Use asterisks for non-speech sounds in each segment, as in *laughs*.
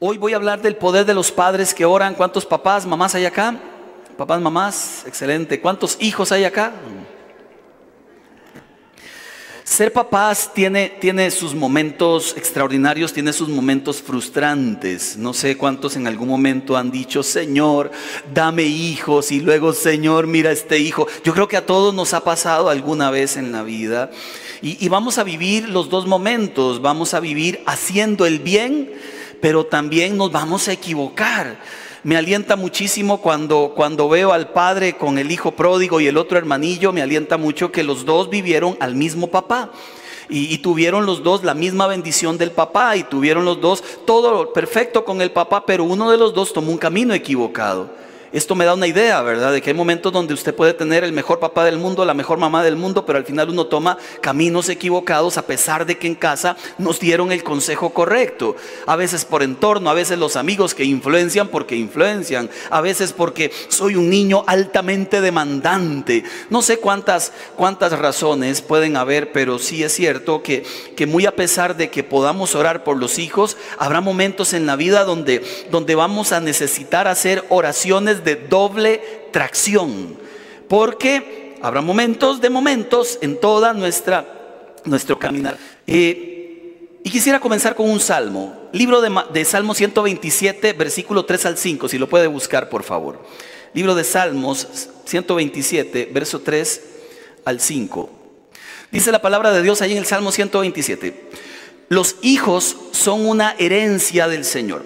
Hoy voy a hablar del poder de los padres que oran. ¿Cuántos papás, mamás hay acá? Papás, mamás, excelente. ¿Cuántos hijos hay acá? Ser papás tiene, tiene sus momentos extraordinarios, tiene sus momentos frustrantes. No sé cuántos en algún momento han dicho, Señor, dame hijos y luego, Señor, mira este hijo. Yo creo que a todos nos ha pasado alguna vez en la vida. Y, y vamos a vivir los dos momentos. Vamos a vivir haciendo el bien pero también nos vamos a equivocar. Me alienta muchísimo cuando, cuando veo al padre con el hijo pródigo y el otro hermanillo, me alienta mucho que los dos vivieron al mismo papá. Y, y, tuvieron los dos la misma bendición del papá y tuvieron los dos todo perfecto con el papá, pero uno de los dos tomó un camino equivocado. Esto me da una idea, ¿verdad? De que hay momentos donde usted puede tener el mejor papá del mundo, la mejor mamá del mundo, pero al final uno toma caminos equivocados a pesar de que en casa nos dieron el consejo correcto. A veces por entorno, a veces los amigos que influencian porque influencian, a veces porque soy un niño altamente demandante. No sé cuántas, cuántas razones pueden haber, pero sí es cierto que, que muy a pesar de que podamos orar por los hijos, habrá momentos en la vida donde, donde vamos a necesitar hacer oraciones de doble tracción, porque habrá momentos de momentos en toda nuestra nuestro caminar. Eh, y quisiera comenzar con un salmo, libro de, de Salmo 127, versículo 3 al 5, si lo puede buscar, por favor. Libro de Salmos 127, verso 3 al 5. Dice la palabra de Dios ahí en el Salmo 127. Los hijos son una herencia del Señor.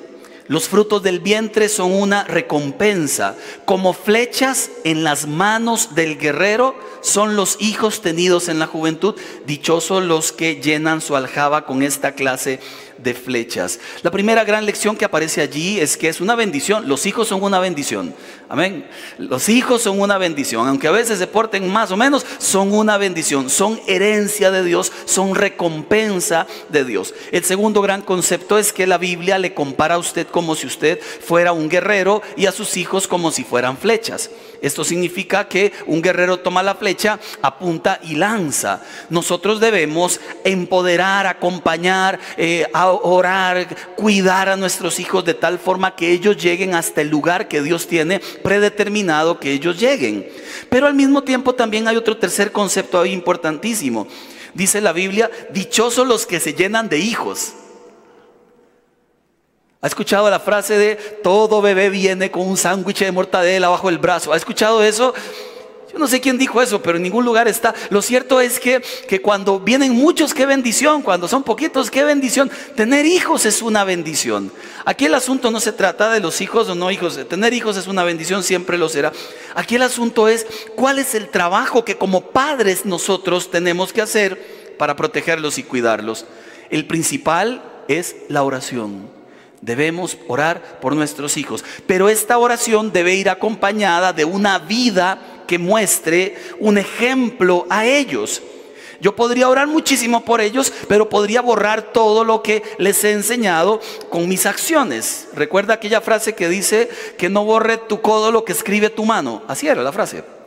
Los frutos del vientre son una recompensa. Como flechas en las manos del guerrero son los hijos tenidos en la juventud. Dichosos los que llenan su aljaba con esta clase de flechas. La primera gran lección que aparece allí es que es una bendición. Los hijos son una bendición. Amén. Los hijos son una bendición. Aunque a veces se porten más o menos, son una bendición. Son herencia de Dios, son recompensa de Dios. El segundo gran concepto es que la Biblia le compara a usted como si usted fuera un guerrero y a sus hijos como si fueran flechas. Esto significa que un guerrero toma la flecha, apunta y lanza. Nosotros debemos empoderar, acompañar, eh, orar, cuidar a nuestros hijos de tal forma que ellos lleguen hasta el lugar que Dios tiene predeterminado que ellos lleguen. Pero al mismo tiempo también hay otro tercer concepto ahí importantísimo. Dice la Biblia, dichosos los que se llenan de hijos. ¿Ha escuchado la frase de todo bebé viene con un sándwich de mortadela bajo el brazo? ¿Ha escuchado eso? Yo no sé quién dijo eso, pero en ningún lugar está. Lo cierto es que, que cuando vienen muchos, qué bendición. Cuando son poquitos, qué bendición. Tener hijos es una bendición. Aquí el asunto no se trata de los hijos o no hijos. Tener hijos es una bendición, siempre lo será. Aquí el asunto es cuál es el trabajo que como padres nosotros tenemos que hacer para protegerlos y cuidarlos. El principal es la oración. Debemos orar por nuestros hijos. Pero esta oración debe ir acompañada de una vida que muestre un ejemplo a ellos. Yo podría orar muchísimo por ellos, pero podría borrar todo lo que les he enseñado con mis acciones. Recuerda aquella frase que dice que no borre tu codo lo que escribe tu mano. Así era la frase.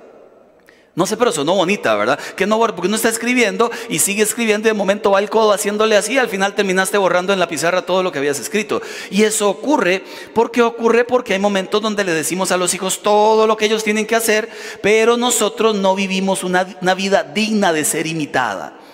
No sé, pero sonó bonita, ¿verdad? Que no, porque uno está escribiendo y sigue escribiendo y de momento va el codo haciéndole así, al final terminaste borrando en la pizarra todo lo que habías escrito. Y eso ocurre, porque ocurre porque hay momentos donde le decimos a los hijos todo lo que ellos tienen que hacer, pero nosotros no vivimos una, una vida digna de ser imitada.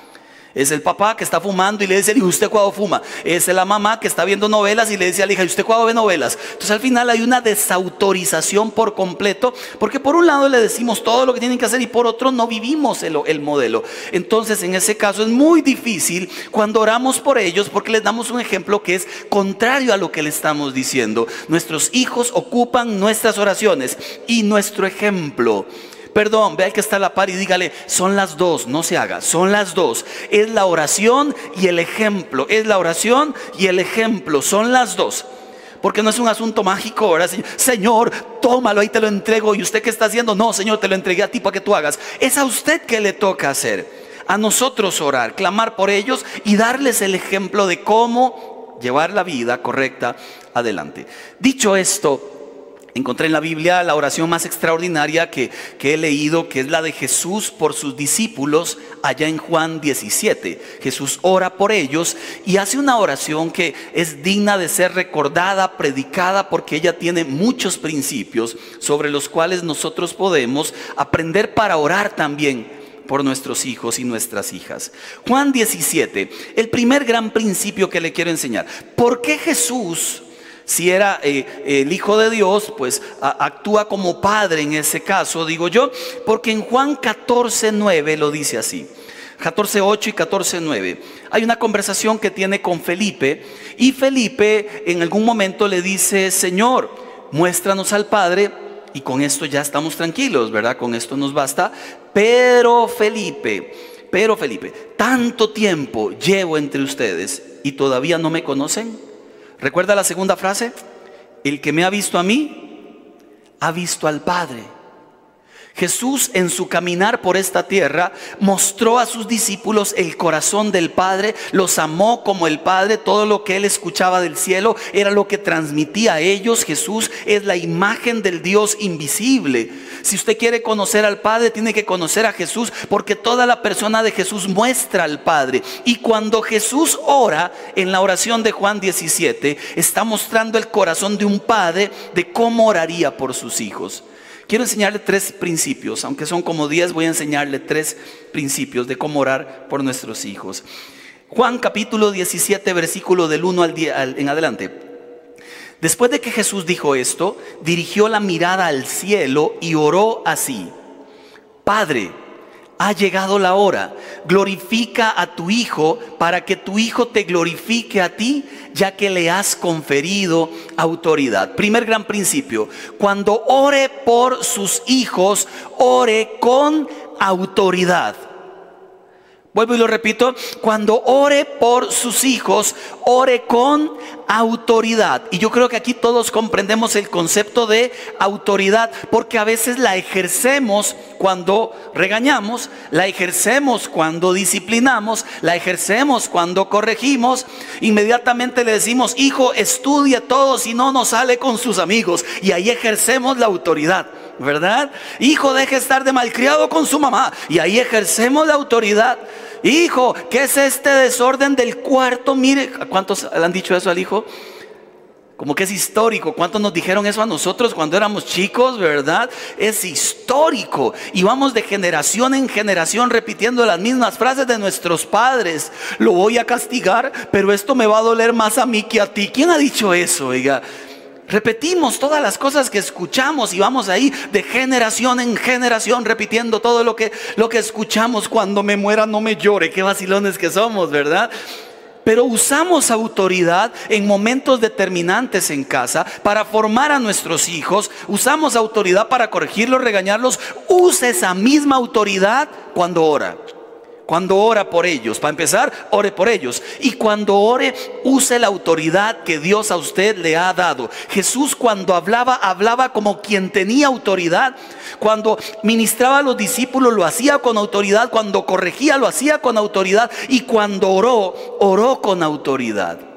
Es el papá que está fumando y le dice, ¿y usted cuándo fuma? Es la mamá que está viendo novelas y le dice a la hija, ¿y usted cuándo ve novelas? Entonces al final hay una desautorización por completo, porque por un lado le decimos todo lo que tienen que hacer y por otro no vivimos el, el modelo. Entonces en ese caso es muy difícil cuando oramos por ellos porque les damos un ejemplo que es contrario a lo que le estamos diciendo. Nuestros hijos ocupan nuestras oraciones y nuestro ejemplo Perdón, vea que está a la par y dígale, son las dos, no se haga, son las dos. Es la oración y el ejemplo, es la oración y el ejemplo, son las dos. Porque no es un asunto mágico, ahora Señor, tómalo, ahí te lo entrego. ¿Y usted qué está haciendo? No, Señor, te lo entregué a ti para que tú hagas. Es a usted que le toca hacer. A nosotros orar, clamar por ellos y darles el ejemplo de cómo llevar la vida correcta adelante. Dicho esto, Encontré en la Biblia la oración más extraordinaria que, he leído, que es la de Jesús por sus discípulos allá en Juan 17. Jesús ora por ellos y hace una oración que es digna de ser recordada, predicada, porque ella tiene muchos principios sobre los cuales nosotros podemos aprender para orar también por nuestros hijos y nuestras hijas. Juan 17, el primer gran principio que le quiero enseñar. ¿Por qué Jesús si era eh, el Hijo de Dios, pues actúa como padre en ese caso, digo yo, porque en Juan 14, 9 lo dice así. 14, 8 y 14, 9. Hay una conversación que tiene con Felipe y Felipe en algún momento le dice, Señor, muéstranos al Padre y con esto ya estamos tranquilos, ¿verdad? Con esto nos basta. Pero Felipe, pero Felipe, tanto tiempo llevo entre ustedes y todavía no me conocen. ¿Recuerda la segunda frase? El que me ha visto a mí, ha visto al Padre. Jesús en su caminar por esta tierra mostró a sus discípulos el corazón del Padre, los amó como el Padre, todo lo que él escuchaba del cielo era lo que transmitía a ellos. Jesús es la imagen del Dios invisible. Si usted quiere conocer al Padre, tiene que conocer a Jesús, porque toda la persona de Jesús muestra al Padre. Y cuando Jesús ora en la oración de Juan 17, está mostrando el corazón de un Padre de cómo oraría por sus hijos. Quiero enseñarle tres principios, aunque son como diez, voy a enseñarle tres principios de cómo orar por nuestros hijos. Juan capítulo 17, versículo del 1 al 10 en adelante. Después de que Jesús dijo esto, dirigió la mirada al cielo y oró así. Padre, ha llegado la hora. Glorifica a tu Hijo para que tu Hijo te glorifique a ti, ya que le has conferido autoridad. Primer gran principio, cuando ore por sus hijos, ore con autoridad. Vuelvo y lo repito, cuando ore por sus hijos, ore con autoridad. Y yo creo que aquí todos comprendemos el concepto de autoridad, porque a veces la ejercemos cuando regañamos, la ejercemos cuando disciplinamos, la ejercemos cuando corregimos. Inmediatamente le decimos, hijo, estudie todo, si no, no sale con sus amigos. Y ahí ejercemos la autoridad. ¿Verdad? Hijo, deje estar de malcriado con su mamá. Y ahí ejercemos la autoridad. Hijo, ¿qué es este desorden del cuarto? Mire, ¿cuántos le han dicho eso al hijo? Como que es histórico. ¿Cuántos nos dijeron eso a nosotros cuando éramos chicos, verdad? Es histórico. Y vamos de generación en generación repitiendo las mismas frases de nuestros padres. Lo voy a castigar, pero esto me va a doler más a mí que a ti. ¿Quién ha dicho eso? Oiga. Repetimos todas las cosas que escuchamos y vamos ahí de generación en generación repitiendo todo lo que, lo que escuchamos. Cuando me muera no me llore. Qué vacilones que somos, ¿verdad? Pero usamos autoridad en momentos determinantes en casa para formar a nuestros hijos. Usamos autoridad para corregirlos, regañarlos. Usa esa misma autoridad cuando ora. Cuando ora por ellos, para empezar, ore por ellos. Y cuando ore, use la autoridad que Dios a usted le ha dado. Jesús cuando hablaba, hablaba como quien tenía autoridad. Cuando ministraba a los discípulos, lo hacía con autoridad. Cuando corregía, lo hacía con autoridad. Y cuando oró, oró con autoridad.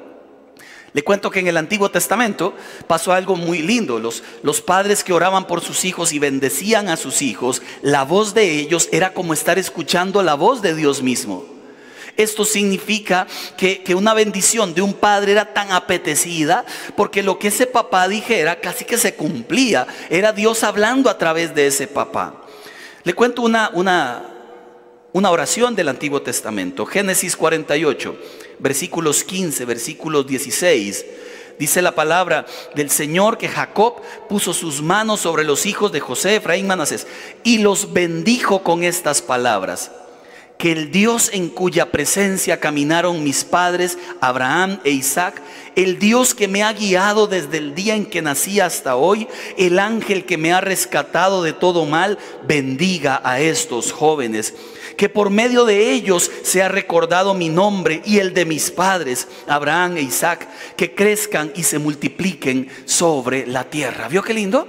Le cuento que en el Antiguo Testamento pasó algo muy lindo. Los, los, padres que oraban por sus hijos y bendecían a sus hijos, la voz de ellos era como estar escuchando la voz de Dios mismo. Esto significa que, que, una bendición de un padre era tan apetecida porque lo que ese papá dijera casi que se cumplía. Era Dios hablando a través de ese papá. Le cuento una, una, una oración del Antiguo Testamento. Génesis 48 versículos 15, versículos 16. Dice la palabra del Señor que Jacob puso sus manos sobre los hijos de José, Efraín, Manasés, y los bendijo con estas palabras. Que el Dios en cuya presencia caminaron mis padres, Abraham e Isaac, el Dios que me ha guiado desde el día en que nací hasta hoy, el ángel que me ha rescatado de todo mal, bendiga a estos jóvenes que por medio de ellos se ha recordado mi nombre y el de mis padres, Abraham e Isaac, que crezcan y se multipliquen sobre la tierra. ¿Vio qué lindo?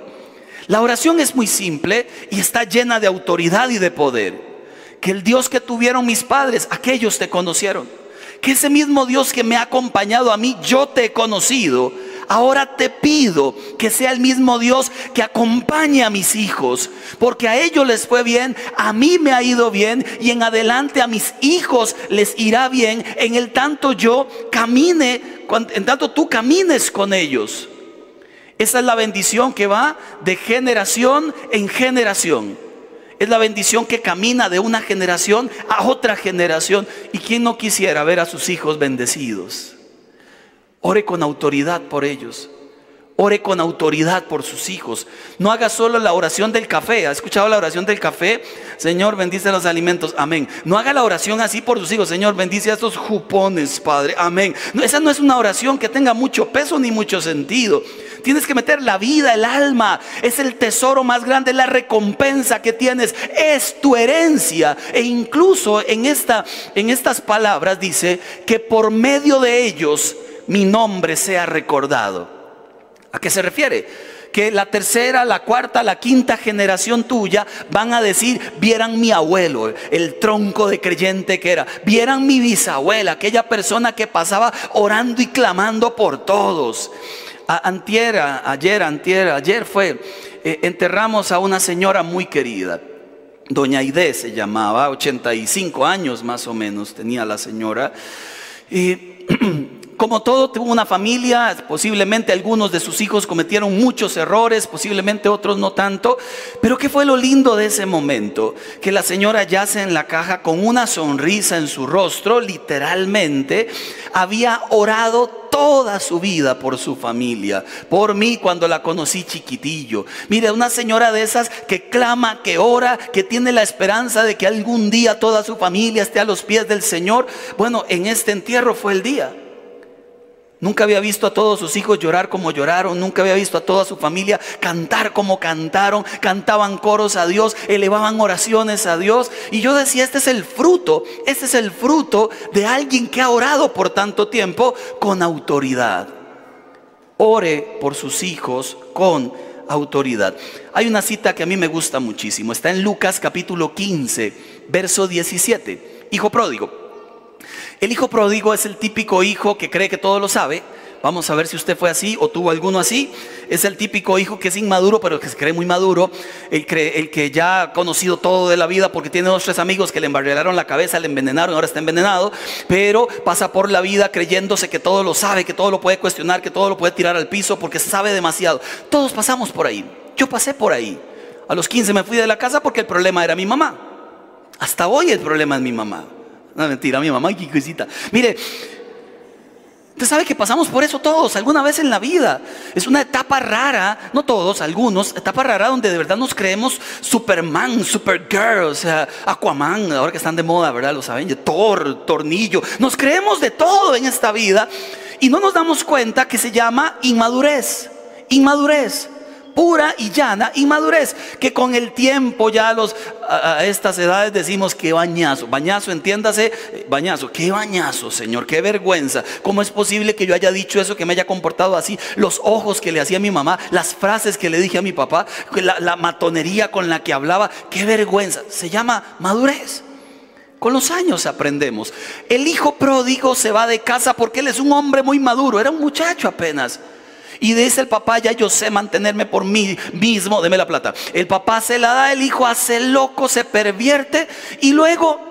La oración es muy simple y está llena de autoridad y de poder. Que el Dios que tuvieron mis padres, aquellos te conocieron. Que ese mismo Dios que me ha acompañado a mí, yo te he conocido Ahora te pido que sea el mismo Dios que acompañe a mis hijos, porque a ellos les fue bien, a mí me ha ido bien y en adelante a mis hijos les irá bien en el tanto yo camine, en tanto tú camines con ellos. Esa es la bendición que va de generación en generación. Es la bendición que camina de una generación a otra generación. ¿Y quién no quisiera ver a sus hijos bendecidos? Ore con autoridad por ellos. Ore con autoridad por sus hijos. No haga solo la oración del café. ¿Ha escuchado la oración del café? Señor, bendice los alimentos. Amén. No haga la oración así por sus hijos. Señor, bendice a estos jupones, Padre. Amén. esa no es una oración que tenga mucho peso ni mucho sentido. Tienes que meter la vida, el alma. Es el tesoro más grande, la recompensa que tienes. Es tu herencia. E incluso en, esta, en estas palabras dice que por medio de ellos mi nombre sea recordado. ¿A qué se refiere? Que la tercera, la cuarta, la quinta generación tuya van a decir, vieran mi abuelo, el tronco de creyente que era, vieran mi bisabuela, aquella persona que pasaba orando y clamando por todos. Antier, ayer, antier, ayer fue, eh, enterramos a una señora muy querida. Doña Aide se llamaba, 85 años más o menos tenía la señora. Y *clears throat* como todo, tuvo una familia, posiblemente algunos de sus hijos cometieron muchos errores, posiblemente otros no tanto, pero ¿qué fue lo lindo de ese momento? Que la señora yace en la caja con una sonrisa en su rostro, literalmente, había orado toda su vida por su familia, por mí cuando la conocí chiquitillo. Mire, una señora de esas que clama, que ora, que tiene la esperanza de que algún día toda su familia esté a los pies del Señor. Bueno, en este entierro fue el día. Nunca había visto a todos sus hijos llorar como lloraron, nunca había visto a toda su familia cantar como cantaron, cantaban coros a Dios, elevaban oraciones a Dios. Y yo decía, este es el fruto, este es el fruto de alguien que ha orado por tanto tiempo con autoridad. Ore por sus hijos con autoridad. Hay una cita que a mí me gusta muchísimo, está en Lucas capítulo 15, verso 17. Hijo pródigo. El hijo pródigo es el típico hijo que cree que todo lo sabe. Vamos a ver si usted fue así o tuvo alguno así. Es el típico hijo que es inmaduro, pero que se cree muy maduro. El, que ya ha conocido todo de la vida porque tiene dos tres amigos que le embarrearon la cabeza, le envenenaron, ahora está envenenado. Pero pasa por la vida creyéndose que todo lo sabe, que todo lo puede cuestionar, que todo lo puede tirar al piso porque sabe demasiado. Todos pasamos por ahí. Yo pasé por ahí. A los 15 me fui de la casa porque el problema era mi mamá. Hasta hoy el problema es mi mamá. No, mentira, mi mamá, qué cosita. Mire, usted sabe que pasamos por eso todos, alguna vez en la vida. Es una etapa rara, no todos, algunos, etapa rara donde de verdad nos creemos Superman, Supergirl, o sea, Aquaman, ahora que están de moda, ¿verdad? Lo saben, Thor, Tornillo. Nos creemos de todo en esta vida y no nos damos cuenta que se llama inmadurez. Inmadurez pura y llana inmadurez, que con el tiempo ya los, a, estas edades decimos que bañazo, bañazo, entiéndase, bañazo, qué bañazo, Señor, qué vergüenza, ¿cómo es posible que yo haya dicho eso, que me haya comportado así? Los ojos que le hacía a mi mamá, las frases que le dije a mi papá, la, la matonería con la que hablaba, qué vergüenza, se llama madurez. Con los años aprendemos. El hijo pródigo se va de casa porque él es un hombre muy maduro, era un muchacho apenas. Y dice el papá, ya yo sé mantenerme por mí mismo, deme la plata. El papá se la da, el hijo hace loco, se pervierte y luego...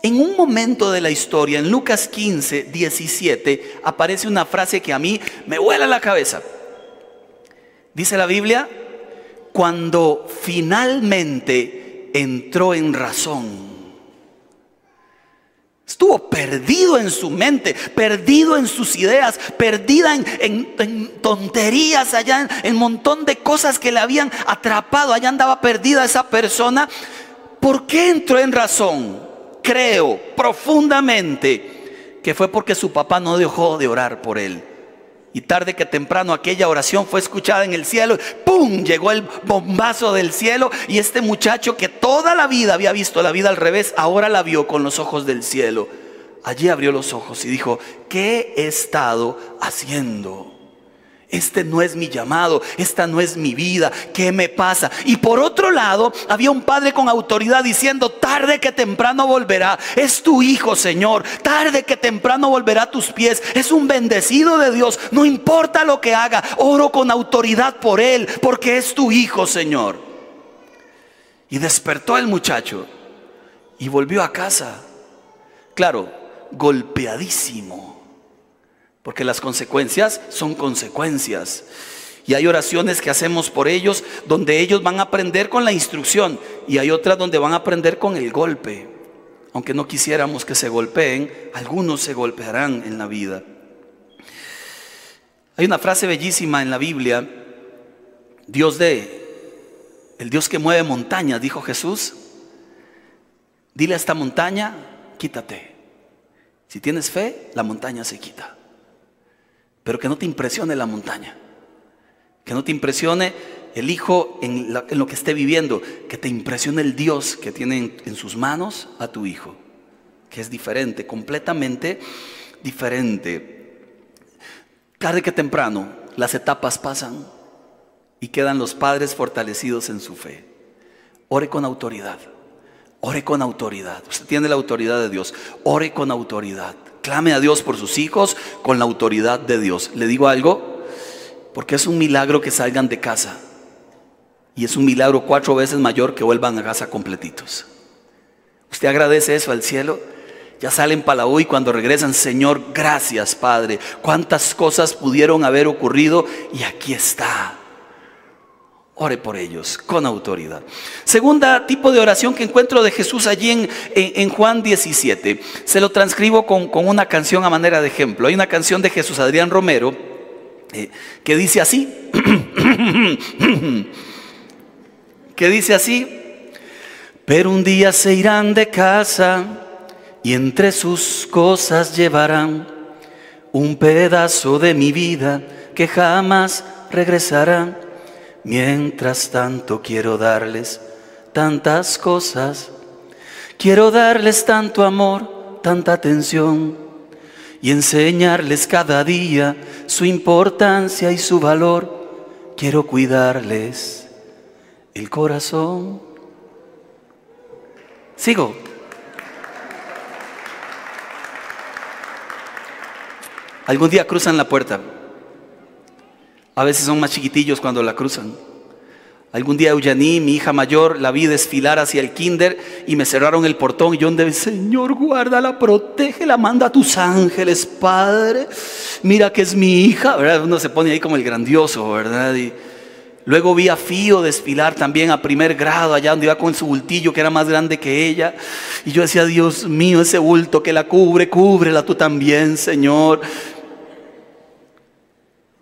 En un momento de la historia, en Lucas 15, 17, aparece una frase que a mí me vuela la cabeza. Dice la Biblia, cuando finalmente entró en razón Estuvo perdido en su mente, perdido en sus ideas, perdida en, tonterías allá, en un montón de cosas que le habían atrapado. Allá andaba perdida esa persona. ¿Por qué entró en razón? Creo profundamente que fue porque su papá no dejó de orar por él. Y tarde que temprano aquella oración fue escuchada en el cielo. ¡Pum! Llegó el bombazo del cielo. Y este muchacho que toda la vida había visto la vida al revés, ahora la vio con los ojos del cielo. Allí abrió los ojos y dijo, ¿qué he estado haciendo? Este no es mi llamado, esta no es mi vida, ¿qué me pasa? Y por otro lado, había un padre con autoridad diciendo, tarde que temprano volverá, es tu hijo, Señor, tarde que temprano volverá a tus pies, es un bendecido de Dios, no importa lo que haga, oro con autoridad por él, porque es tu hijo, Señor. Y despertó el muchacho y volvió a casa, claro, golpeadísimo porque las consecuencias son consecuencias. Y hay oraciones que hacemos por ellos donde ellos van a aprender con la instrucción y hay otras donde van a aprender con el golpe. Aunque no quisiéramos que se golpeen, algunos se golpearán en la vida. Hay una frase bellísima en la Biblia, Dios de, el Dios que mueve montañas, dijo Jesús, dile a esta montaña, quítate. Si tienes fe, la montaña se quita. Pero que no te impresione la montaña. Que no te impresione el hijo en, lo que esté viviendo. Que te impresione el Dios que tiene en, sus manos a tu hijo. Que es diferente, completamente diferente. Tarde que temprano las etapas pasan y quedan los padres fortalecidos en su fe. Ore con autoridad. Ore con autoridad. Usted tiene la autoridad de Dios. Ore con autoridad. Clame a Dios por sus hijos con la autoridad de Dios. ¿Le digo algo? Porque es un milagro que salgan de casa. Y es un milagro cuatro veces mayor que vuelvan a casa completitos. ¿Usted agradece eso al cielo? Ya salen para la y cuando regresan, Señor, gracias Padre. Cuántas cosas pudieron haber ocurrido y aquí está. Ore por ellos con autoridad. Segunda tipo de oración que encuentro de Jesús allí en, en, Juan 17. Se lo transcribo con, una canción a manera de ejemplo. Hay una canción de Jesús Adrián Romero eh, que dice así. *coughs* que dice así. Pero un día se irán de casa y entre sus cosas llevarán un pedazo de mi vida que jamás regresará Mientras tanto quiero darles tantas cosas, quiero darles tanto amor, tanta atención y enseñarles cada día su importancia y su valor. Quiero cuidarles el corazón. Sigo. Algún día cruzan la puerta. A veces son más chiquitillos cuando la cruzan. Algún día Eugenie, mi hija mayor, la vi desfilar hacia el kinder y me cerraron el portón y yo donde, Señor, guárdala, protégela, manda a tus ángeles, Padre. Mira que es mi hija, ¿verdad? Uno se pone ahí como el grandioso, ¿verdad? Y luego vi a Fío desfilar también a primer grado, allá donde iba con su bultillo que era más grande que ella. Y yo decía, Dios mío, ese bulto que la cubre, cúbrela tú también, Señor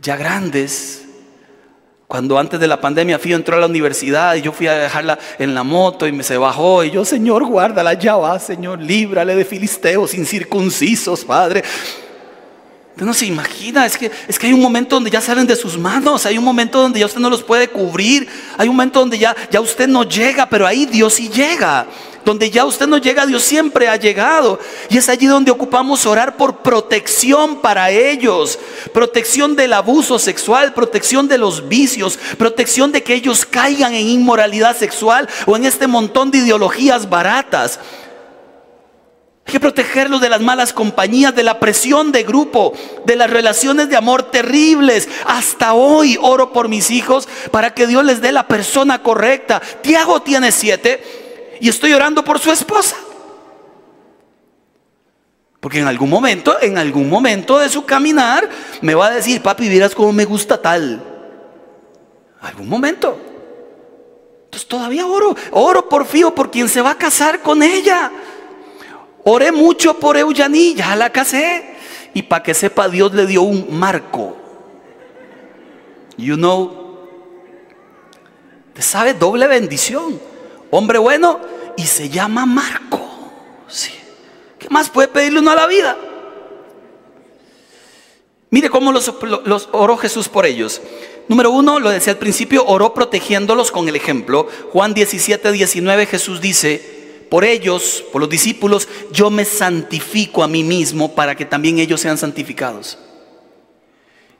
ya grandes. Cuando antes de la pandemia Fío entró a la universidad y yo fui a dejarla en la moto y me se bajó y yo, Señor, guárdala, ya va, Señor, líbrale de filisteos incircuncisos, Padre. Usted no se imagina, es que, es que hay un momento donde ya salen de sus manos, hay un momento donde ya usted no los puede cubrir, hay un momento donde ya, ya usted no llega, pero ahí Dios sí llega. Donde ya usted no llega, Dios siempre ha llegado. Y es allí donde ocupamos orar por protección para ellos. Protección del abuso sexual, protección de los vicios, protección de que ellos caigan en inmoralidad sexual o en este montón de ideologías baratas. Hay que protegerlos de las malas compañías, de la presión de grupo, de las relaciones de amor terribles. Hasta hoy oro por mis hijos para que Dios les dé la persona correcta. Tiago tiene siete y estoy orando por su esposa. Porque en algún momento, en algún momento de su caminar, me va a decir, papi, vieras cómo me gusta tal. Algún momento. Entonces todavía oro, oro por Fío, por quien se va a casar con ella. Oré mucho por Eugenie, ya la casé. Y para que sepa, Dios le dio un marco. You know, te sabe doble bendición hombre bueno, y se llama Marco. Sí. ¿Qué más puede pedirle uno a la vida? Mire cómo los, los, oró Jesús por ellos. Número uno, lo decía al principio, oró protegiéndolos con el ejemplo. Juan 17, 19, Jesús dice, por ellos, por los discípulos, yo me santifico a mí mismo para que también ellos sean santificados.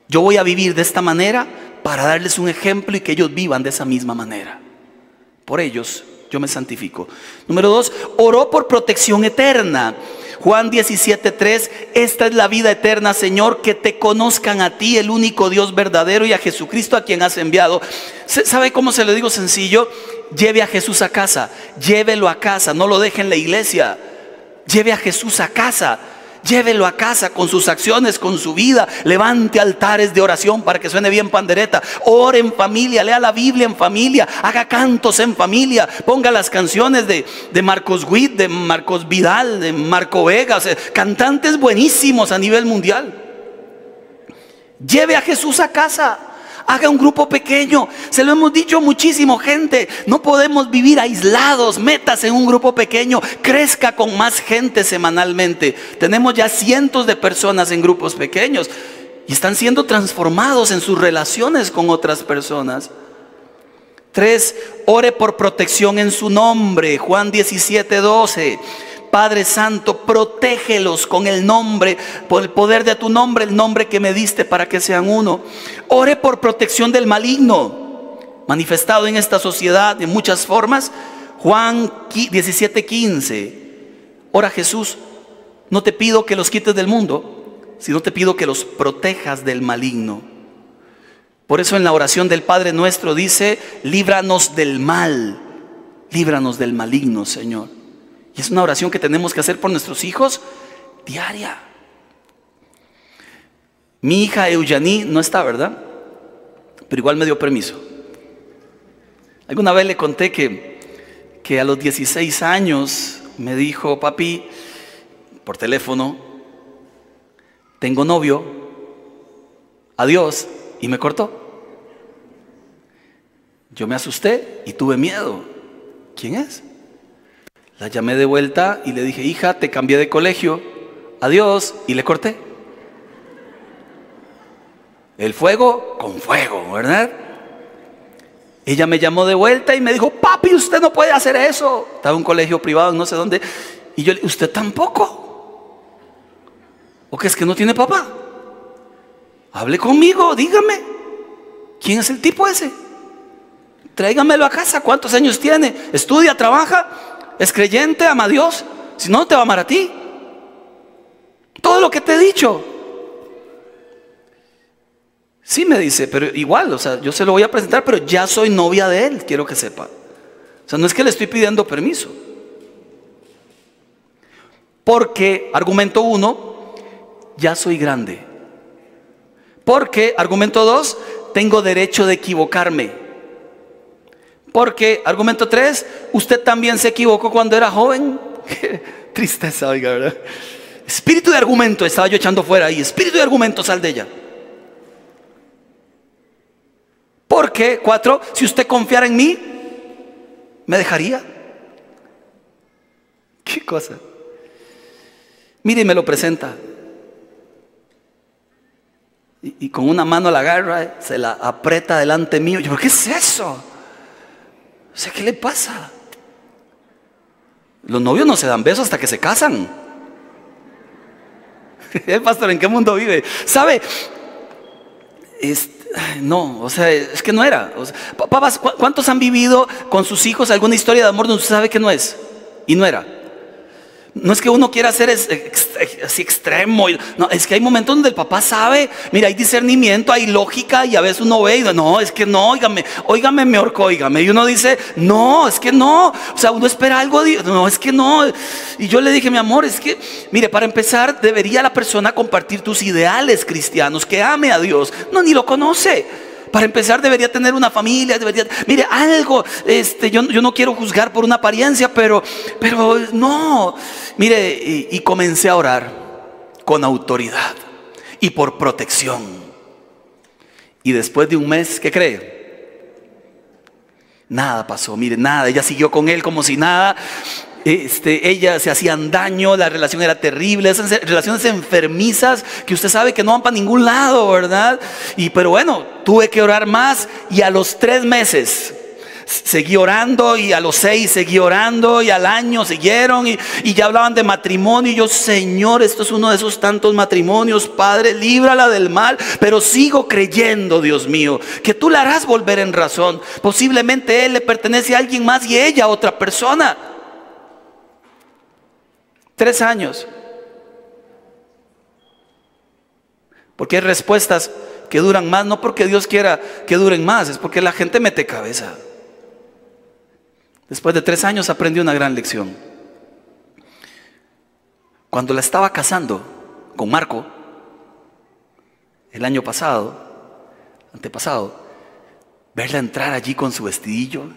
Yo voy a vivir de esta manera para darles un ejemplo y que ellos vivan de esa misma manera. Por ellos yo me santifico. Número dos, oró por protección eterna. Juan 17:3, esta es la vida eterna, Señor, que te conozcan a ti, el único Dios verdadero, y a Jesucristo a quien has enviado. ¿Sabe cómo se lo digo sencillo? Lleve a Jesús a casa, llévelo a casa, no lo deje en la iglesia. Lleve a Jesús a casa. Llévelo a casa con sus acciones, con su vida. Levante altares de oración para que suene bien pandereta. Ore en familia, lea la Biblia en familia, haga cantos en familia. Ponga las canciones de, de Marcos Witt, de Marcos Vidal, de Marco Vegas, cantantes buenísimos a nivel mundial. Lleve a Jesús a casa haga un grupo pequeño. Se lo hemos dicho muchísimo, gente. No podemos vivir aislados. Metas en un grupo pequeño. Crezca con más gente semanalmente. Tenemos ya cientos de personas en grupos pequeños y están siendo transformados en sus relaciones con otras personas. Tres, ore por protección en su nombre. Juan 17, 12. Padre Santo, protégelos con el nombre, por el poder de tu nombre, el nombre que me diste para que sean uno. Ore por protección del maligno, manifestado en esta sociedad de muchas formas. Juan 17, 15. Ora Jesús, no te pido que los quites del mundo, sino te pido que los protejas del maligno. Por eso en la oración del Padre nuestro dice, líbranos del mal, líbranos del maligno, Señor. Y es una oración que tenemos que hacer por nuestros hijos diaria. Mi hija Eugenie no está, ¿verdad? Pero igual me dio permiso. Alguna vez le conté que, que a los 16 años me dijo, papi, por teléfono, tengo novio, adiós, y me cortó. Yo me asusté y tuve miedo. ¿Quién es? La llamé de vuelta y le dije, hija, te cambié de colegio, adiós, y le corté. El fuego con fuego, ¿verdad? Ella me llamó de vuelta y me dijo, papi, usted no puede hacer eso. Estaba en un colegio privado, no sé dónde. Y yo le dije, usted tampoco. ¿O qué es que no tiene papá? Hable conmigo, dígame. ¿Quién es el tipo ese? Tráigamelo a casa. ¿Cuántos años tiene? ¿Estudia, trabaja? Es creyente, ama a Dios, si no, te va a amar a ti. Todo lo que te he dicho. Sí me dice, pero igual, o sea, yo se lo voy a presentar, pero ya soy novia de él, quiero que sepa. O sea, no es que le estoy pidiendo permiso. Porque, argumento uno, ya soy grande. Porque, argumento dos, tengo derecho de equivocarme. Porque, argumento 3, usted también se equivocó cuando era joven. *laughs* tristeza, oiga, ¿verdad? Espíritu de argumento, estaba yo echando fuera ahí. Espíritu de argumento, sal de ella. Porque, cuatro, si usted confiara en mí, ¿me dejaría? *laughs* ¿Qué cosa? Mire y me lo presenta. Y, con una mano la agarra, se la aprieta delante mío. Yo, ¿qué es eso? O sea, ¿qué le pasa? Los novios no se dan besos hasta que se casan. *laughs* El pastor, ¿en qué mundo vive? ¿Sabe? no, o sea, es que no era. papás, ¿cuántos han vivido con sus hijos alguna historia de amor donde usted sabe que no es? Y no era. No es que uno quiera ser así extremo. No, es que hay momentos donde el papá sabe, mira, hay discernimiento, hay lógica y a veces uno ve y dice, no, es que no, óigame, óigame, me orco, óigame. Y uno dice, no, es que no. O sea, uno espera algo, no, es que no. Y yo le dije, mi amor, es que, mire, para empezar, debería la persona compartir tus ideales cristianos, que ame a Dios. No, ni lo conoce. Para empezar debería tener una familia, debería, mire, algo, este, yo, yo no quiero juzgar por una apariencia, pero, pero no, mire, y, y comencé a orar con autoridad y por protección. Y después de un mes, ¿qué cree? Nada pasó, mire, nada. Ella siguió con él como si nada este, ella se hacían daño, la relación era terrible, esas relaciones enfermizas que usted sabe que no van para ningún lado, ¿verdad? Y pero bueno, tuve que orar más y a los tres meses seguí orando y a los seis seguí orando y al año siguieron y, y, ya hablaban de matrimonio y yo, Señor, esto es uno de esos tantos matrimonios, Padre, líbrala del mal, pero sigo creyendo, Dios mío, que tú la harás volver en razón. Posiblemente él le pertenece a alguien más y ella a otra persona. Tres años. Porque hay respuestas que duran más, no porque Dios quiera que duren más, es porque la gente mete cabeza. Después de tres años aprendí una gran lección. Cuando la estaba casando con Marco, el año pasado, antepasado, verla entrar allí con su vestidillo,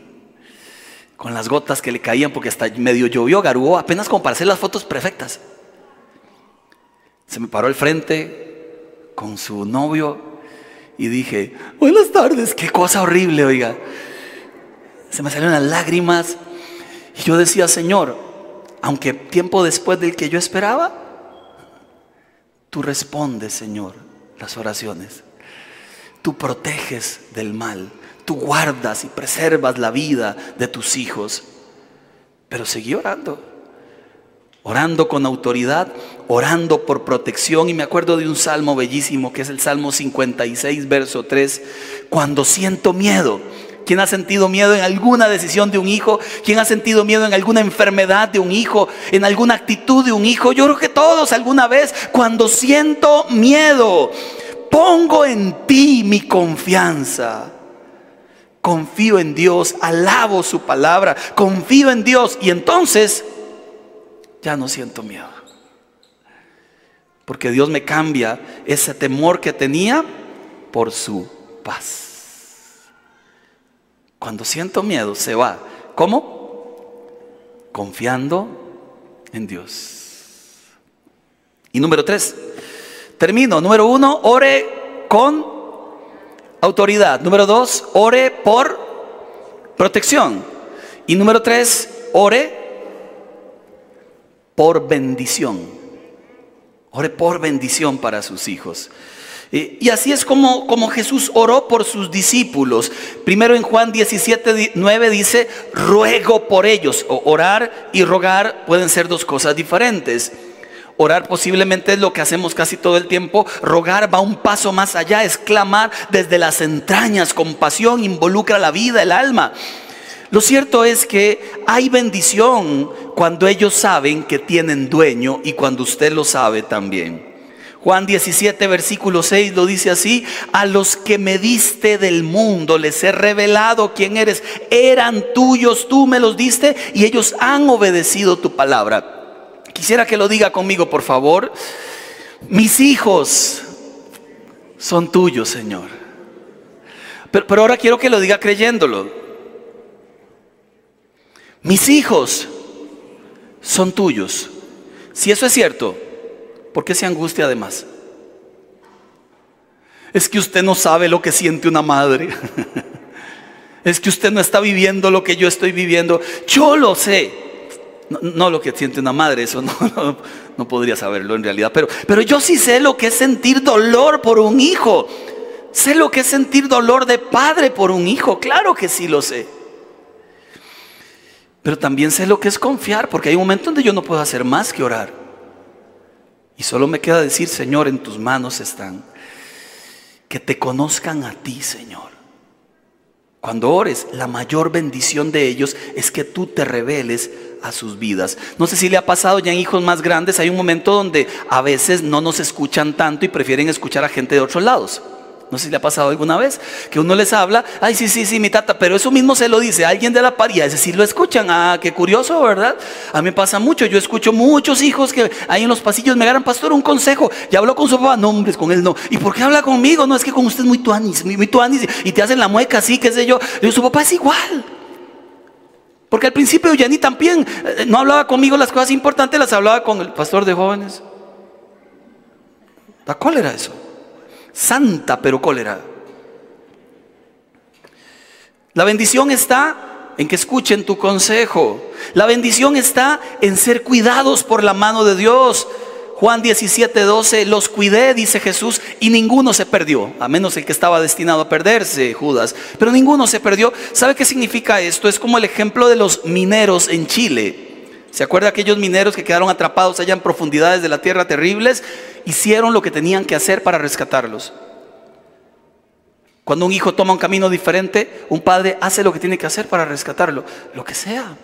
con las gotas que le caían porque hasta medio llovió, garuó, apenas como para hacer las fotos perfectas. Se me paró al frente con su novio y dije, buenas tardes, qué cosa horrible, oiga se me salieron las lágrimas. Y yo decía, Señor, aunque tiempo después del que yo esperaba, tú respondes, Señor, las oraciones. Tú proteges del mal. Tú guardas y preservas la vida de tus hijos. Pero seguí orando. Orando con autoridad, orando por protección. Y me acuerdo de un salmo bellísimo que es el Salmo 56, verso 3. Cuando siento miedo, ¿Quién ha sentido miedo en alguna decisión de un hijo? ¿Quién ha sentido miedo en alguna enfermedad de un hijo? ¿En alguna actitud de un hijo? Yo creo que todos alguna vez, cuando siento miedo, pongo en ti mi confianza. Confío en Dios, alabo su palabra, confío en Dios y entonces ya no siento miedo. Porque Dios me cambia ese temor que tenía por su paz. Cuando siento miedo, se va. ¿Cómo? Confiando en Dios. Y número tres, termino. Número uno, ore con autoridad. Número dos, ore por protección. Y número tres, ore por bendición. Ore por bendición para sus hijos. Y así es como, como Jesús oró por sus discípulos. Primero en Juan 17, 9 dice, ruego por ellos. O orar y rogar pueden ser dos cosas diferentes. Orar posiblemente es lo que hacemos casi todo el tiempo. Rogar va un paso más allá, es clamar desde las entrañas, compasión, involucra la vida, el alma. Lo cierto es que hay bendición cuando ellos saben que tienen dueño y cuando usted lo sabe también. Juan 17, versículo 6 lo dice así, a los que me diste del mundo les he revelado quién eres, eran tuyos, tú me los diste y ellos han obedecido tu palabra. Quisiera que lo diga conmigo, por favor. Mis hijos son tuyos, Señor. Pero, ahora quiero que lo diga creyéndolo. Mis hijos son tuyos. Si eso es cierto, ¿Por qué se angustia además? Es que usted no sabe lo que siente una madre. *laughs* Es que usted no está viviendo lo que yo estoy viviendo. Yo lo sé. No, lo que siente una madre, eso *laughs* no, podría saberlo en realidad. Pero, pero yo sí sé lo que es sentir dolor por un hijo. Sé lo que es sentir dolor de padre por un hijo. Claro que sí lo sé. Pero también sé lo que es confiar, porque hay un momento donde yo no puedo hacer más que orar. Y solo me queda decir, Señor, en tus manos están. Que te conozcan a ti, Señor. Cuando ores, la mayor bendición de ellos es que tú te reveles a sus vidas. No sé si le ha pasado ya en hijos más grandes, hay un momento donde a veces no nos escuchan tanto y prefieren escuchar a gente de otros lados. No sé si le ha pasado alguna vez que uno les habla, ay, sí, sí, sí, mi tata, pero eso mismo se lo dice alguien de la par y a sí lo escuchan. Ah, qué curioso, ¿verdad? A mí pasa mucho. Yo escucho muchos hijos que ahí en los pasillos me agarran, pastor, un consejo. Ya habló con su papá, no, con él no. ¿Y por qué habla conmigo? No, es que con usted es muy tuanis, muy, muy tuanis y te hacen la mueca así, qué sé yo. Y su papá es igual. Porque al principio ni también eh, no hablaba conmigo las cosas importantes, las hablaba con el pastor de jóvenes. ¿Cuál era eso? Santa pero cólera. La bendición está en que escuchen tu consejo. La bendición está en ser cuidados por la mano de Dios. Juan 17, 12, los cuidé, dice Jesús, y ninguno se perdió, a menos el que estaba destinado a perderse, Judas, pero ninguno se perdió. ¿Sabe qué significa esto? Es como el ejemplo de los mineros en Chile. ¿Se acuerda aquellos mineros que quedaron atrapados allá en profundidades de la tierra terribles? Hicieron lo que tenían que hacer para rescatarlos. Cuando un hijo toma un camino diferente, un padre hace lo que tiene que hacer para rescatarlo, lo que sea.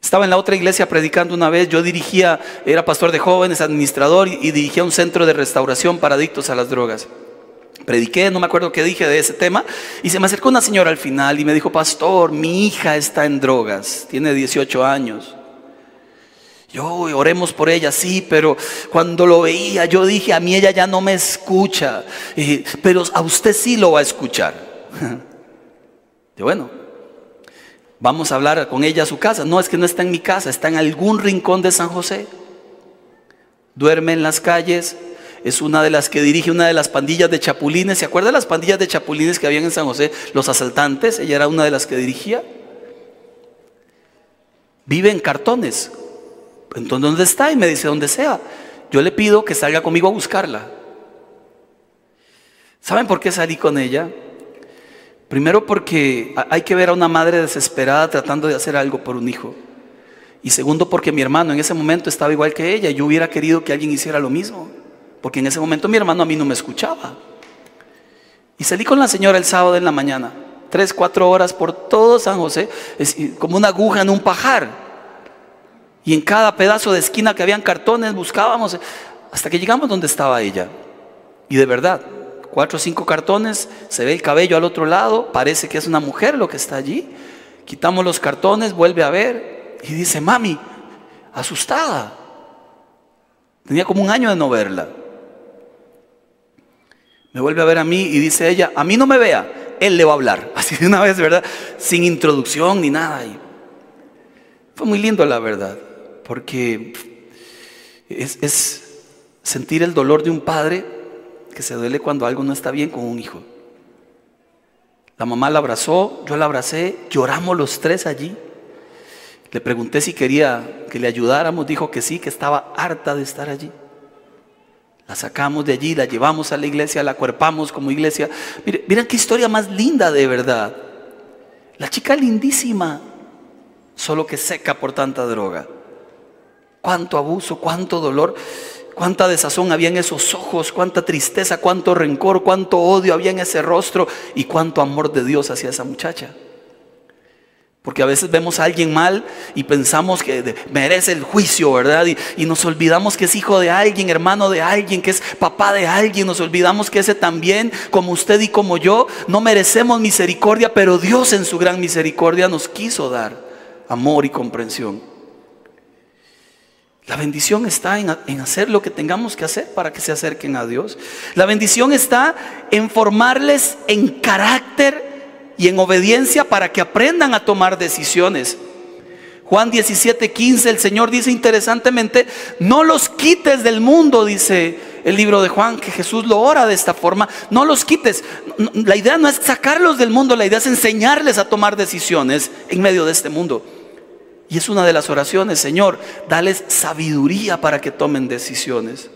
Estaba en la otra iglesia predicando una vez, yo dirigía, era pastor de jóvenes, administrador y dirigía un centro de restauración para adictos a las drogas. Prediqué, no me acuerdo qué dije de ese tema, y se me acercó una señora al final y me dijo, pastor, mi hija está en drogas, tiene 18 años. Yo oremos por ella, sí, pero cuando lo veía yo dije, a mí ella ya no me escucha, pero a usted sí lo va a escuchar. *laughs* Y bueno, vamos a hablar con ella a su casa. No, es que no está en mi casa, está en algún rincón de San José. Duerme en las calles, es una de las que dirige una de las pandillas de chapulines. ¿Se acuerda de las pandillas de chapulines que habían en San José? Los asaltantes, ella era una de las que dirigía. Vive en cartones, entonces, ¿dónde está? Y me dice, donde sea. Yo le pido que salga conmigo a buscarla. ¿Saben por qué salí con ella? Primero porque hay que ver a una madre desesperada tratando de hacer algo por un hijo. Y segundo porque mi hermano en ese momento estaba igual que ella. Yo hubiera querido que alguien hiciera lo mismo. Porque en ese momento mi hermano a mí no me escuchaba. Y salí con la señora el sábado en la mañana. Tres, cuatro horas por todo San José. Como una aguja en un pajar. Y en cada pedazo de esquina que habían cartones buscábamos hasta que llegamos donde estaba ella. Y de verdad, cuatro o cinco cartones, se ve el cabello al otro lado, parece que es una mujer lo que está allí. Quitamos los cartones, vuelve a ver y dice, mami, asustada. Tenía como un año de no verla. Me vuelve a ver a mí y dice ella, a mí no me vea, él le va a hablar. *laughs* Así de una vez, ¿verdad? Sin introducción ni nada. Y fue muy lindo la verdad porque es, sentir el dolor de un padre que se duele cuando algo no está bien con un hijo. La mamá la abrazó, yo la abracé, lloramos los tres allí. Le pregunté si quería que le ayudáramos, dijo que sí, que estaba harta de estar allí. La sacamos de allí, la llevamos a la iglesia, la cuerpamos como iglesia. Miren, qué historia más linda de verdad. La chica lindísima, solo que seca por tanta droga cuánto abuso, cuánto dolor, cuánta desazón había en esos ojos, cuánta tristeza, cuánto rencor, cuánto odio había en ese rostro y cuánto amor de Dios hacia esa muchacha. Porque a veces vemos a alguien mal y pensamos que merece el juicio, ¿verdad? Y, nos olvidamos que es hijo de alguien, hermano de alguien, que es papá de alguien. Nos olvidamos que ese también, como usted y como yo, no merecemos misericordia, pero Dios en su gran misericordia nos quiso dar amor y comprensión. La bendición está en, hacer lo que tengamos que hacer para que se acerquen a Dios. La bendición está en formarles en carácter y en obediencia para que aprendan a tomar decisiones. Juan 17, 15, el Señor dice interesantemente, no los quites del mundo, dice el libro de Juan, que Jesús lo ora de esta forma, no los quites. La idea no es sacarlos del mundo, la idea es enseñarles a tomar decisiones en medio de este mundo. Y es una de las oraciones, Señor, dales sabiduría para que tomen decisiones.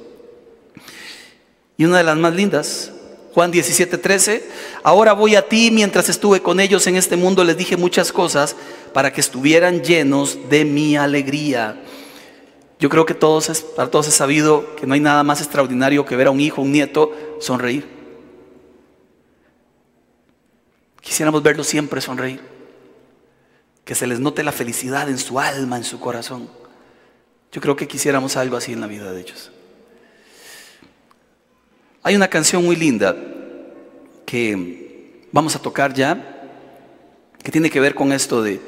Y una de las más lindas, Juan 17, 13, ahora voy a ti, mientras estuve con ellos en este mundo les dije muchas cosas para que estuvieran llenos de mi alegría. Yo creo que todos, para todos es sabido que no hay nada más extraordinario que ver a un hijo, un nieto, sonreír. Quisiéramos verlo siempre sonreír que se les note la felicidad en su alma, en su corazón. Yo creo que quisiéramos algo así en la vida de ellos. Hay una canción muy linda que vamos a tocar ya, que tiene que ver con esto de,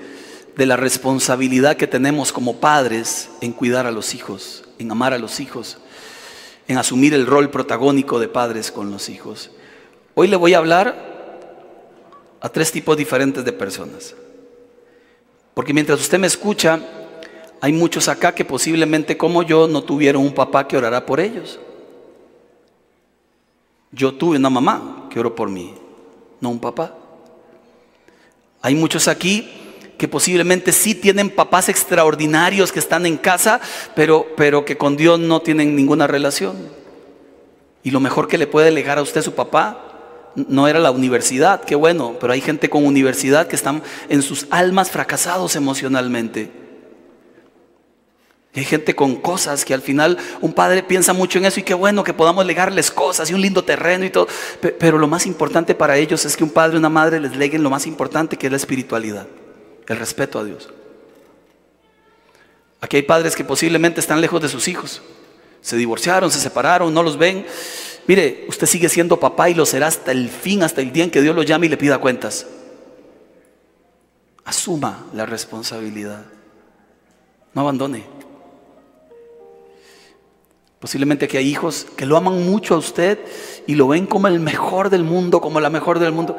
de la responsabilidad que tenemos como padres en cuidar a los hijos, en amar a los hijos, en asumir el rol protagónico de padres con los hijos. Hoy le voy a hablar a tres tipos diferentes de personas. Porque mientras usted me escucha, hay muchos acá que posiblemente como yo no tuvieron un papá que orara por ellos. Yo tuve una mamá que oró por mí, no un papá. Hay muchos aquí que posiblemente sí tienen papás extraordinarios que están en casa, pero, pero que con Dios no tienen ninguna relación. Y lo mejor que le puede legar a usted su papá no era la universidad, qué bueno, pero hay gente con universidad que están en sus almas fracasados emocionalmente. Hay gente con cosas que al final un padre piensa mucho en eso y qué bueno que podamos legarles cosas y un lindo terreno y todo. Pero lo más importante para ellos es que un padre y una madre les leguen lo más importante que es la espiritualidad, el respeto a Dios. Aquí hay padres que posiblemente están lejos de sus hijos. Se divorciaron, se separaron, no los ven. Mire, usted sigue siendo papá y lo será hasta el fin, hasta el día en que Dios lo llame y le pida cuentas. Asuma la responsabilidad. No abandone. Posiblemente que hay hijos que lo aman mucho a usted y lo ven como el mejor del mundo, como la mejor del mundo.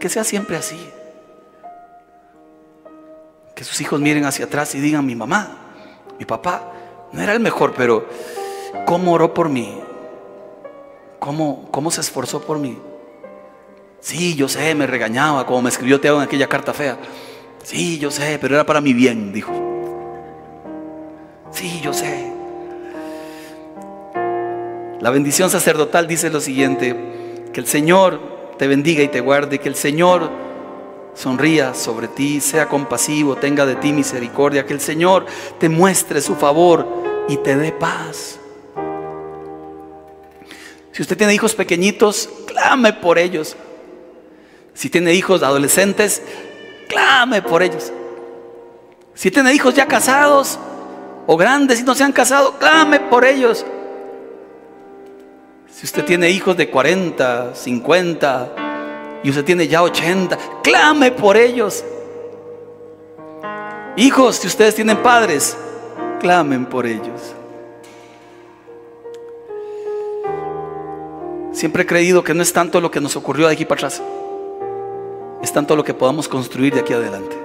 Que sea siempre así. Que sus hijos miren hacia atrás y digan, mi mamá, mi papá, no era el mejor, pero ¿cómo oró por mí? ¿Cómo, cómo se esforzó por mí? Sí, yo sé, me regañaba, como me escribió Teo en aquella carta fea. Sí, yo sé, pero era para mi bien, dijo. Sí, yo sé. La bendición sacerdotal dice lo siguiente, que el Señor te bendiga y te guarde, que el Señor sonría sobre ti, sea compasivo, tenga de ti misericordia, que el Señor te muestre su favor y te dé paz. Si usted tiene hijos pequeñitos, clame por ellos. Si tiene hijos adolescentes, clame por ellos. Si tiene hijos ya casados o grandes y no se han casado, clame por ellos. Si usted tiene hijos de 40, 50 y usted tiene ya 80, clame por ellos. Hijos, si ustedes tienen padres, clamen por ellos. Siempre he creído que no es tanto lo que nos ocurrió de aquí para atrás, es tanto lo que podamos construir de aquí adelante.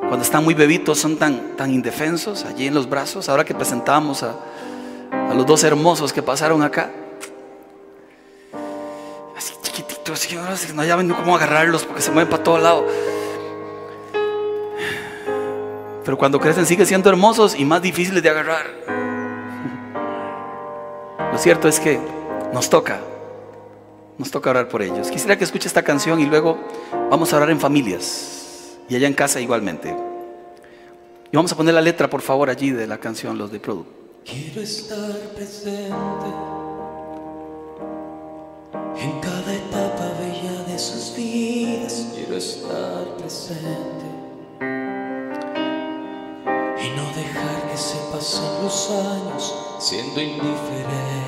Cuando están muy bebitos son tan, tan indefensos allí en los brazos. Ahora que presentamos a, a los dos hermosos que pasaron acá, así chiquititos, ahora no ya cómo agarrarlos porque se mueven para todo lado. Pero cuando crecen siguen siendo hermosos y más difíciles de agarrar. Lo cierto es que nos toca, nos toca orar por ellos. Quisiera que escuche esta canción y luego vamos a orar en familias y allá en casa igualmente. Y vamos a poner la letra, por favor, allí de la canción, los de Produ. Quiero estar presente en cada etapa bella de sus vidas. Quiero estar presente y no dejar que se pasen los años siendo indiferente.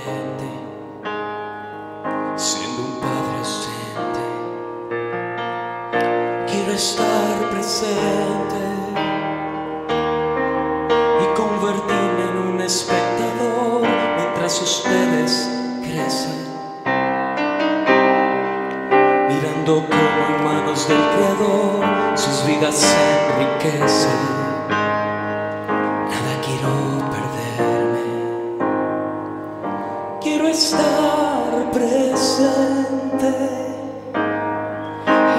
estar presente mirando como en manos del Creador sus vidas se enriquecen. Nada quiero perderme, quiero estar presente.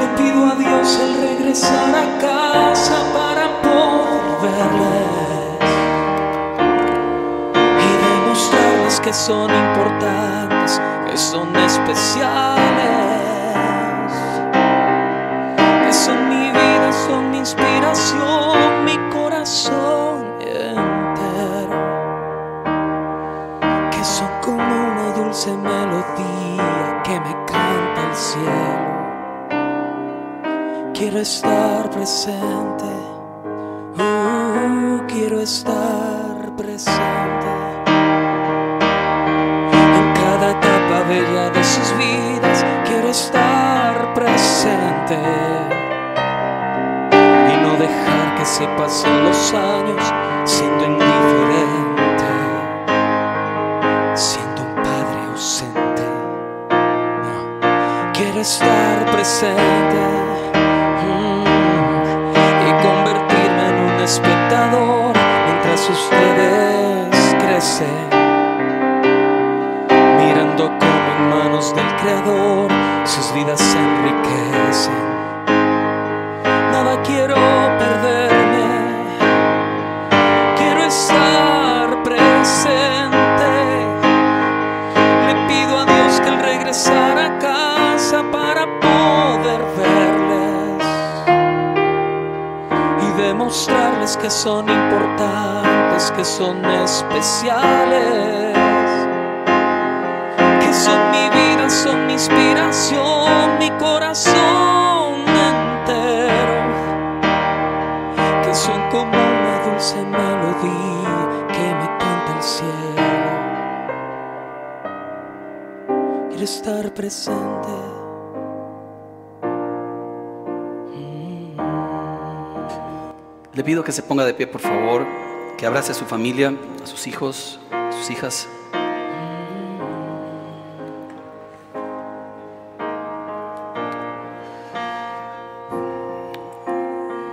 El regresar a casa para poder y demostrarles que son importantes, que son especiales, son mi inspiración, mi corazón entero, que son como una dulce melodía que me canta el cielo quiero estar presente. Uh, quiero estar presente. En cada etapa bella de sus vidas, quiero estar presente. Y dejar que se pasen los años siendo indiferente. Siendo un padre ausente. No, quiero estar presente espectador mientras ustedes crecen, mirando como en manos del Creador sus vidas se enriquecen. Nada demostrarles que son importantes, que son especiales, que son mi vida, son mi inspiración, mi corazón entero, que son como una dulce melodía que me canta el cielo. Quiero estar presente. Le pido que se ponga de pie, por favor, que abrace a su familia, a sus hijos, a sus hijas.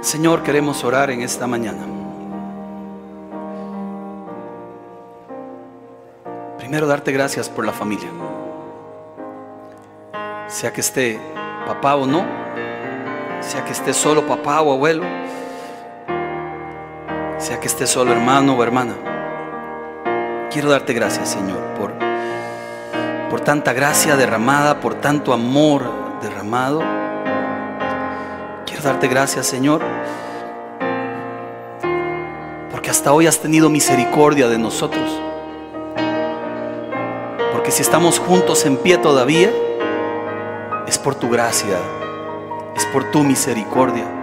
Señor, queremos orar en esta mañana. Primero darte gracias por la familia. Sea que esté papá o no, sea que esté solo papá o abuelo, que esté solo hermano o hermana. Quiero darte gracias, Señor, por, por tanta gracia derramada, por tanto amor derramado. Quiero darte gracias, Señor, porque hasta hoy has tenido misericordia de nosotros. Porque si estamos juntos en pie todavía, es por tu gracia, es por tu misericordia.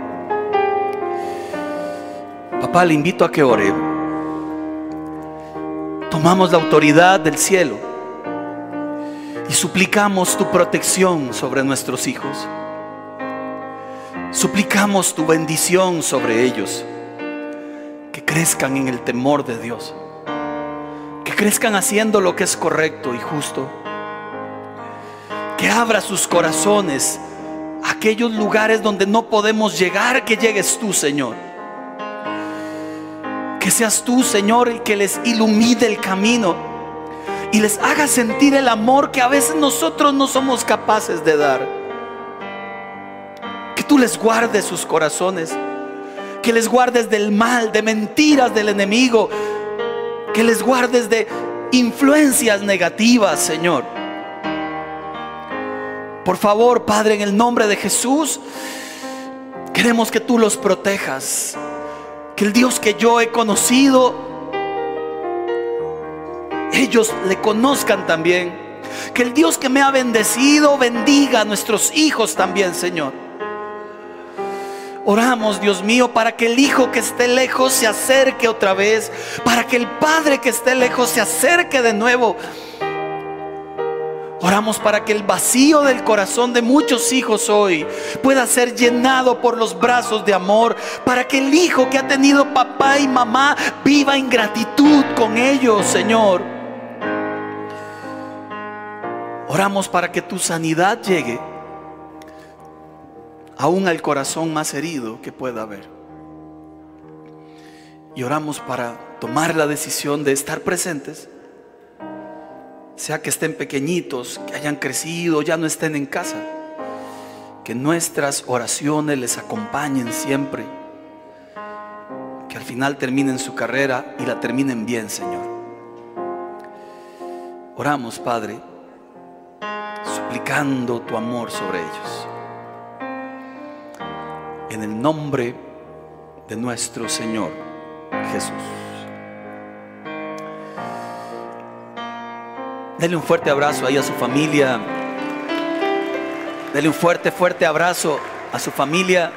Papá, le invito a que ore. Tomamos la autoridad del cielo y suplicamos tu protección sobre nuestros hijos. Suplicamos tu bendición sobre ellos. Que crezcan en el temor de Dios. Que crezcan haciendo lo que es correcto y justo. Que abra sus corazones aquellos lugares donde no podemos llegar, que llegues tú, Señor. Que seas tú, Señor, el que les ilumine el camino y les haga sentir el amor que a veces nosotros no somos capaces de dar. Que tú les guardes sus corazones, que les guardes del mal, de mentiras del enemigo, que les guardes de influencias negativas, Señor. Por favor, Padre, en el nombre de Jesús, queremos que tú los protejas. Que el Dios que yo he conocido, ellos le conozcan también. Que el Dios que me ha bendecido bendiga a nuestros hijos también, Señor. Oramos, Dios mío, para que el hijo que esté lejos se acerque otra vez. Para que el padre que esté lejos se acerque de nuevo. Oramos para que el vacío del corazón de muchos hijos hoy pueda ser llenado por los brazos de amor, para que el hijo que ha tenido papá y mamá viva en gratitud con ellos, Señor. Oramos para que tu sanidad llegue aún al corazón más herido que pueda haber. Y oramos para tomar la decisión de estar presentes sea que estén pequeñitos, que hayan crecido, ya no estén en casa, que nuestras oraciones les acompañen siempre, que al final terminen su carrera y la terminen bien, Señor. Oramos, Padre, suplicando tu amor sobre ellos. En el nombre de nuestro Señor Jesús. Dele un fuerte abrazo ahí a su familia. Dele un fuerte, fuerte abrazo a su familia.